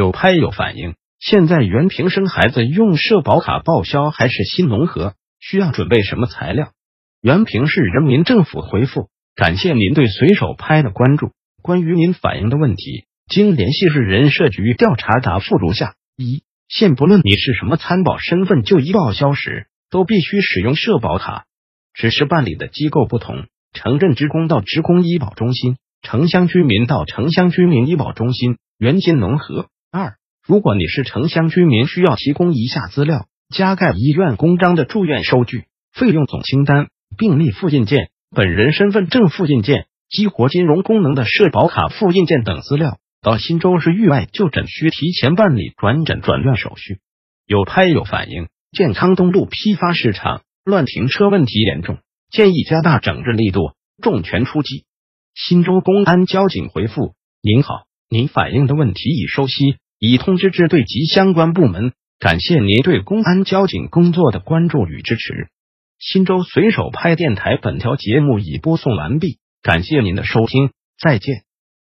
有拍有反应。现在原平生孩子用社保卡报销还是新农合？需要准备什么材料？原平市人民政府回复：感谢您对随手拍的关注。关于您反映的问题，经联系市人社局调查答复如下：一、现不论你是什么参保身份就医报销时，都必须使用社保卡，只是办理的机构不同，城镇职工到职工医保中心，城乡居民到城乡居民医保中心，原金农合。二，如果你是城乡居民，需要提供以下资料：加盖医院公章的住院收据、费用总清单、病历复印件、本人身份证复印件、激活金融功能的社保卡复印件等资料。到新州市域外就诊需提前办理转诊转院手续。有拍有反映，健康东路批发市场乱停车问题严重，建议加大整治力度，重拳出击。新州公安交警回复：您好。您反映的问题已收悉，已通知支队及相关部门。感谢您对公安交警工作的关注与支持。新州随手拍电台本条节目已播送完毕，感谢您的收听，再见。